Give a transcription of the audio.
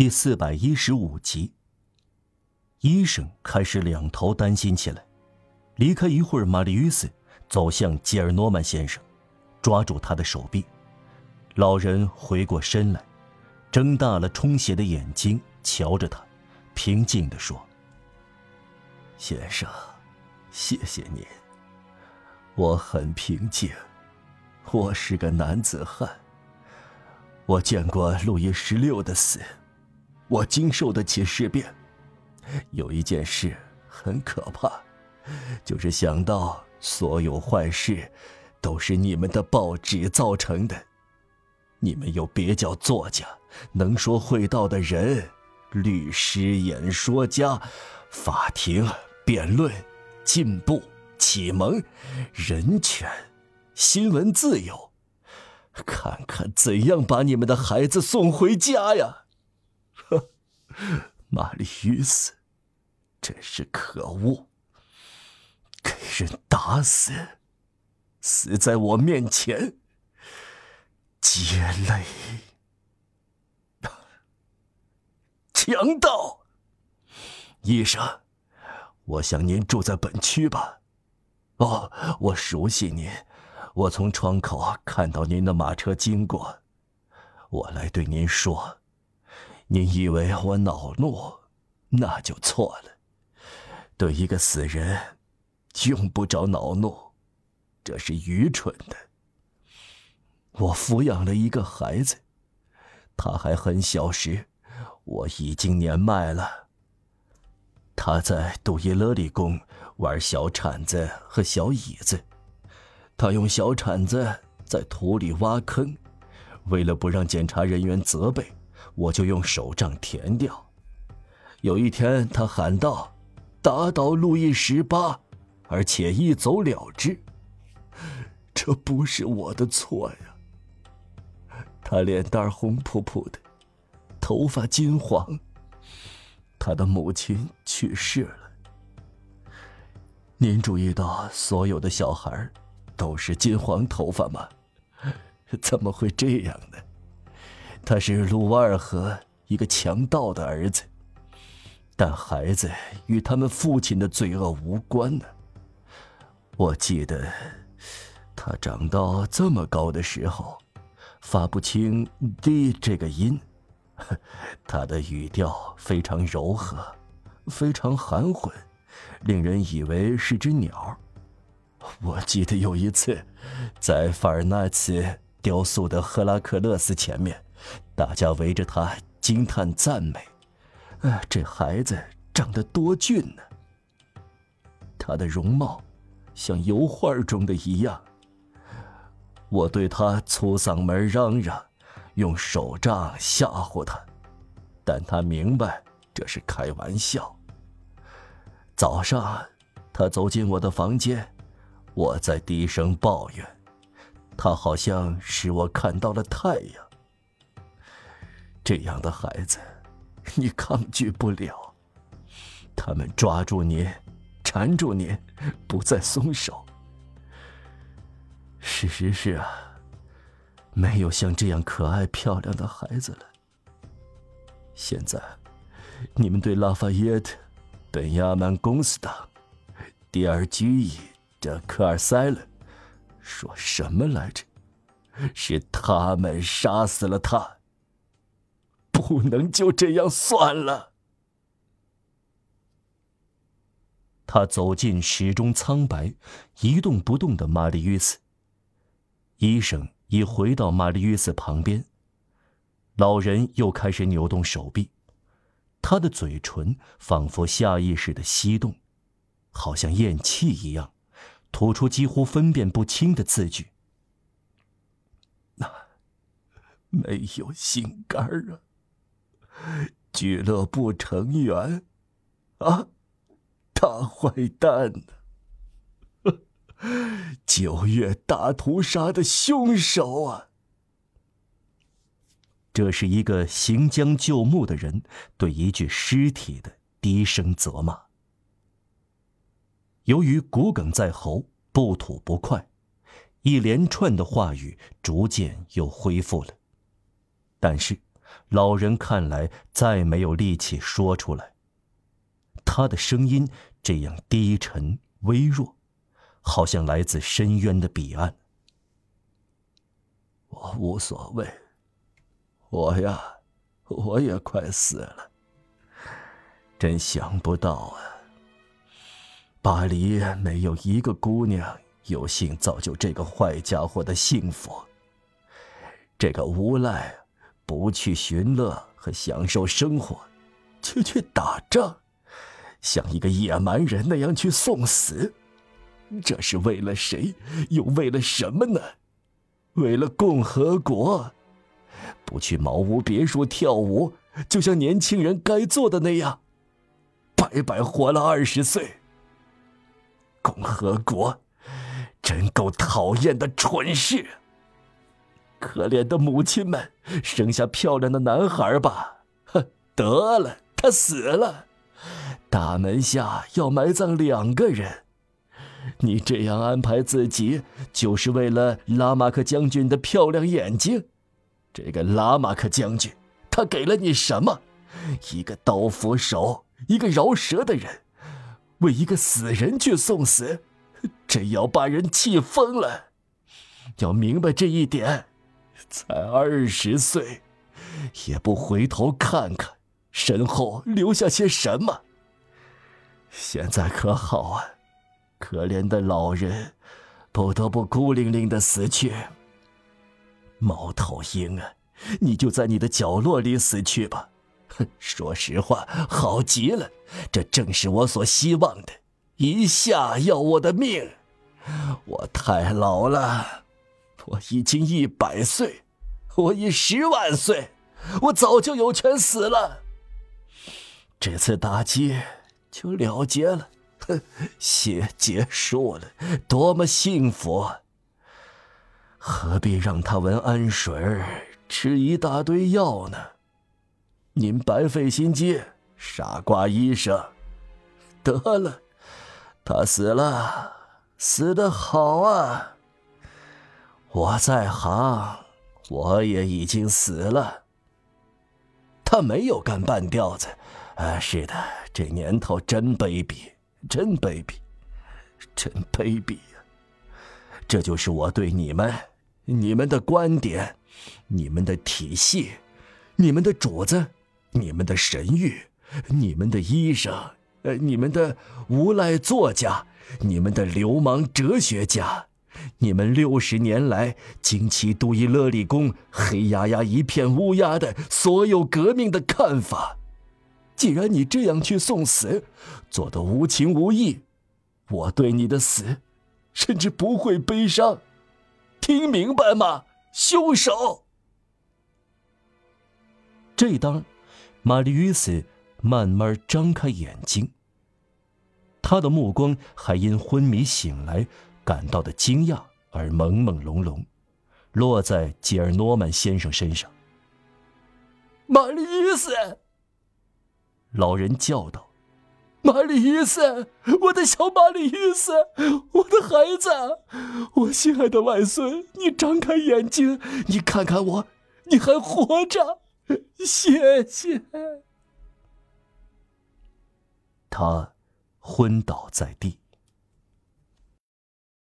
第四百一十五集。医生开始两头担心起来。离开一会儿，玛丽·约斯走向吉尔诺曼先生，抓住他的手臂。老人回过身来，睁大了充血的眼睛瞧着他，平静地说：“先生，谢谢您。我很平静。我是个男子汉。我见过路易十六的死。”我经受得起事变，有一件事很可怕，就是想到所有坏事都是你们的报纸造成的。你们有别叫作家、能说会道的人、律师、演说家、法庭、辩论、进步、启蒙、人权、新闻自由，看看怎样把你们的孩子送回家呀！玛丽于斯，真是可恶！给人打死，死在我面前，接泪，强盗！医生，我想您住在本区吧？哦，我熟悉您，我从窗口看到您的马车经过，我来对您说。你以为我恼怒，那就错了。对一个死人，用不着恼怒，这是愚蠢的。我抚养了一个孩子，他还很小时，我已经年迈了。他在杜伊勒里宫玩小铲子和小椅子，他用小铲子在土里挖坑，为了不让检查人员责备。我就用手杖填掉。有一天，他喊道：“打倒路易十八，而且一走了之。”这不是我的错呀。他脸蛋红扑扑的，头发金黄。他的母亲去世了。您注意到所有的小孩都是金黄头发吗？怎么会这样呢？他是鲁瓦尔河一个强盗的儿子，但孩子与他们父亲的罪恶无关呢。我记得，他长到这么高的时候，发不清 “d” 这个音，他的语调非常柔和，非常含混，令人以为是只鸟。我记得有一次，在法尔纳茨雕塑的赫拉克勒斯前面。大家围着他惊叹赞美：“啊，这孩子长得多俊呢！他的容貌像油画中的一样。”我对他粗嗓门嚷嚷，用手杖吓唬他，但他明白这是开玩笑。早上，他走进我的房间，我在低声抱怨，他好像使我看到了太阳。这样的孩子，你抗拒不了。他们抓住您，缠住您，不再松手。事实是啊，没有像这样可爱漂亮的孩子了。现在，你们对拉法耶特、本亚曼公斯党、迪尔居伊、这科尔塞勒说什么来着？是他们杀死了他。不能就这样算了。他走进始终苍白、一动不动的玛丽·约斯。医生已回到玛丽·约斯旁边。老人又开始扭动手臂，他的嘴唇仿佛下意识的吸动，好像咽气一样，吐出几乎分辨不清的字句。那没有心肝啊！俱乐部成员，啊，大坏蛋呢！九月大屠杀的凶手啊！这是一个行将就木的人对一具尸体的低声责骂。由于骨梗在喉，不吐不快，一连串的话语逐渐又恢复了，但是。老人看来再没有力气说出来。他的声音这样低沉微弱，好像来自深渊的彼岸。我无所谓，我呀，我也快死了。真想不到啊，巴黎没有一个姑娘有幸造就这个坏家伙的幸福。这个无赖不去寻乐和享受生活，却去打仗，像一个野蛮人那样去送死，这是为了谁？又为了什么呢？为了共和国，不去茅屋别墅跳舞，就像年轻人该做的那样，白白活了二十岁。共和国，真够讨厌的蠢事。可怜的母亲们，生下漂亮的男孩吧。哼，得了，他死了。大门下要埋葬两个人。你这样安排自己，就是为了拉马克将军的漂亮眼睛。这个拉马克将军，他给了你什么？一个刀斧手，一个饶舌的人，为一个死人去送死，真要把人气疯了。要明白这一点。才二十岁，也不回头看看身后留下些什么。现在可好啊！可怜的老人，不得不孤零零的死去。猫头鹰啊，你就在你的角落里死去吧。哼，说实话，好极了，这正是我所希望的。一下要我的命，我太老了，我已经一百岁，我已十万岁，我早就有权死了。这次打击就了结了。哼血结束了，多么幸福！何必让他闻氨水吃一大堆药呢？您白费心机，傻瓜医生。得了，他死了，死的好啊！我在行，我也已经死了。他没有干半吊子。啊，是的，这年头真卑鄙。真卑鄙，真卑鄙呀！这就是我对你们、你们的观点、你们的体系、你们的主子、你们的神谕、你们的医生、呃、你们的无赖作家、你们的流氓哲学家、你们六十年来惊奇杜伊勒里宫黑压压一片乌鸦的所有革命的看法。既然你这样去送死，做的无情无义，我对你的死，甚至不会悲伤。听明白吗，凶手？这当，玛丽与斯慢慢张开眼睛。他的目光还因昏迷醒来感到的惊讶而朦朦胧胧，落在吉尔诺曼先生身上。玛丽伊斯。老人叫道：“玛丽伊斯，我的小玛丽伊斯，我的孩子，我心爱的外孙，你张开眼睛，你看看我，你还活着，谢谢。”他昏倒在地。